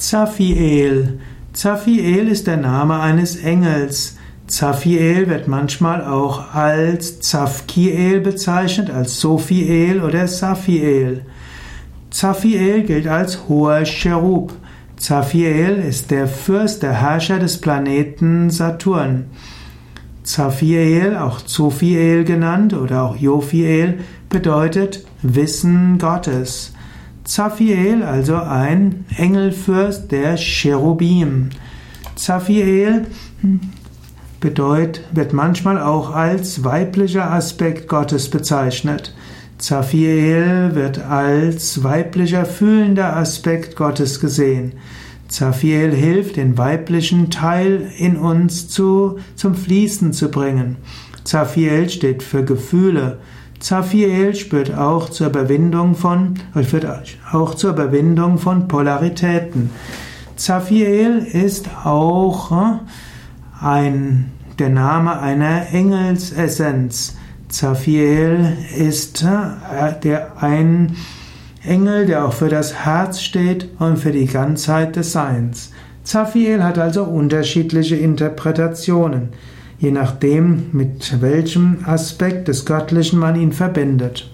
Zaphiel. Zaphiel ist der Name eines Engels. Zaphiel wird manchmal auch als Zafkiel bezeichnet, als Sophiel oder Saphiel. Zaphiel gilt als hoher Cherub. Zaphiel ist der Fürst, der Herrscher des Planeten Saturn. Zaphiel, auch Zophiel genannt oder auch Jophiel, bedeutet Wissen Gottes. Zaphiel, also ein Engelfürst der Cherubim. Zaphiel bedeutet, wird manchmal auch als weiblicher Aspekt Gottes bezeichnet. Zaphiel wird als weiblicher fühlender Aspekt Gottes gesehen. Zaphiel hilft, den weiblichen Teil in uns zu, zum Fließen zu bringen. Zaphiel steht für Gefühle. Zaphiel spürt auch zur Überwindung von, führt auch zur Überwindung von Polaritäten. Zaphiel ist auch äh, ein, der Name einer Engelsessenz. Zaphiel ist äh, der ein Engel, der auch für das Herz steht und für die Ganzheit des Seins. Zaphiel hat also unterschiedliche Interpretationen je nachdem, mit welchem Aspekt des Göttlichen man ihn verbindet.